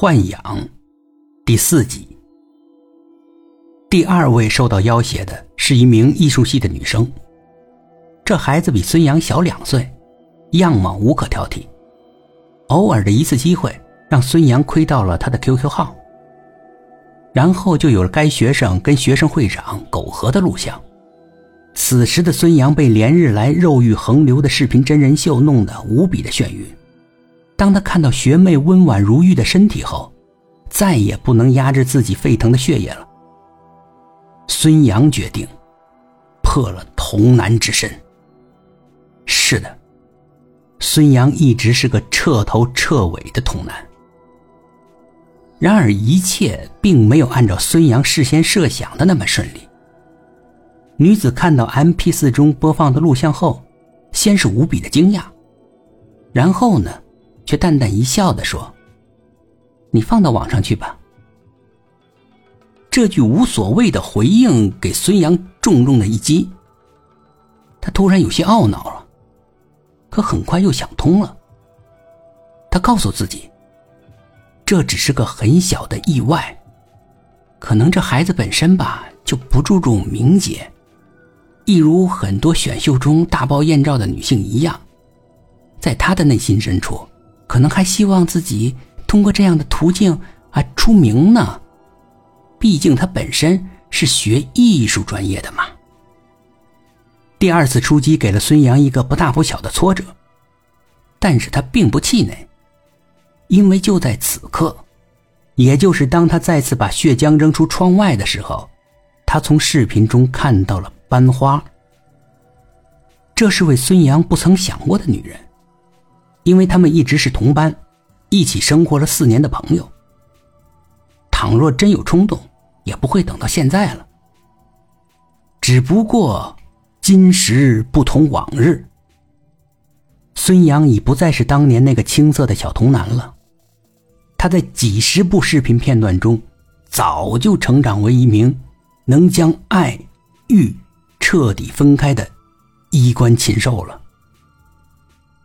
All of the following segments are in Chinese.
豢养第四集。第二位受到要挟的是一名艺术系的女生，这孩子比孙杨小两岁，样貌无可挑剔。偶尔的一次机会，让孙杨窥到了他的 QQ 号，然后就有了该学生跟学生会长苟合的录像。此时的孙杨被连日来肉欲横流的视频真人秀弄得无比的眩晕。当他看到学妹温婉如玉的身体后，再也不能压制自己沸腾的血液了。孙杨决定破了童男之身。是的，孙杨一直是个彻头彻尾的童男。然而，一切并没有按照孙杨事先设想的那么顺利。女子看到 MP4 中播放的录像后，先是无比的惊讶，然后呢，却淡淡一笑的说：“你放到网上去吧。”这句无所谓的回应给孙杨重重的一击。他突然有些懊恼了，可很快又想通了。他告诉自己，这只是个很小的意外，可能这孩子本身吧就不注重名节，一如很多选秀中大爆艳照的女性一样，在他的内心深处，可能还希望自己通过这样的途径啊出名呢。毕竟他本身是学艺术专业的嘛。第二次出击给了孙杨一个不大不小的挫折，但是他并不气馁，因为就在此刻，也就是当他再次把血浆扔出窗外的时候，他从视频中看到了班花。这是位孙杨不曾想过的女人，因为他们一直是同班，一起生活了四年的朋友。倘若真有冲动，也不会等到现在了。只不过今时不同往日，孙杨已不再是当年那个青涩的小童男了。他在几十部视频片段中，早就成长为一名能将爱欲彻底分开的衣冠禽兽了。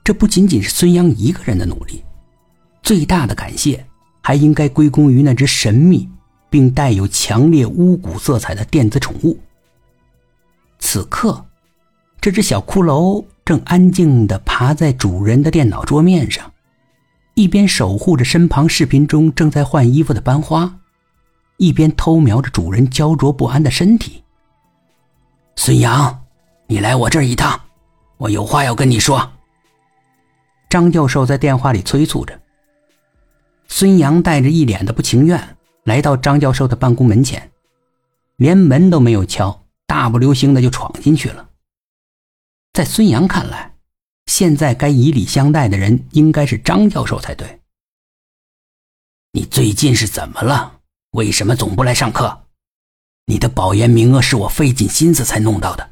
这不仅仅是孙杨一个人的努力，最大的感谢。还应该归功于那只神秘并带有强烈巫蛊色彩的电子宠物。此刻，这只小骷髅正安静地爬在主人的电脑桌面上，一边守护着身旁视频中正在换衣服的班花，一边偷瞄着主人焦灼不安的身体。孙杨，你来我这儿一趟，我有话要跟你说。张教授在电话里催促着。孙杨带着一脸的不情愿来到张教授的办公门前，连门都没有敲，大步流星的就闯进去了。在孙杨看来，现在该以礼相待的人应该是张教授才对。你最近是怎么了？为什么总不来上课？你的保研名额是我费尽心思才弄到的，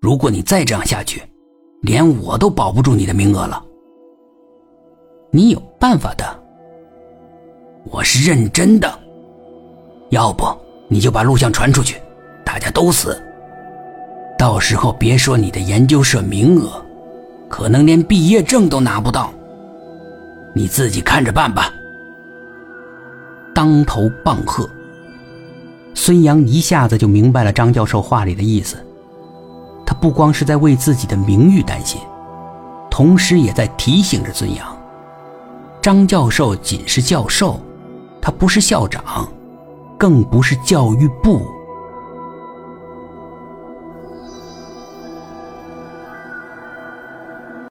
如果你再这样下去，连我都保不住你的名额了。你有办法的。我是认真的，要不你就把录像传出去，大家都死。到时候别说你的研究社名额，可能连毕业证都拿不到。你自己看着办吧。当头棒喝，孙杨一下子就明白了张教授话里的意思。他不光是在为自己的名誉担心，同时也在提醒着孙杨：张教授仅是教授。他不是校长，更不是教育部。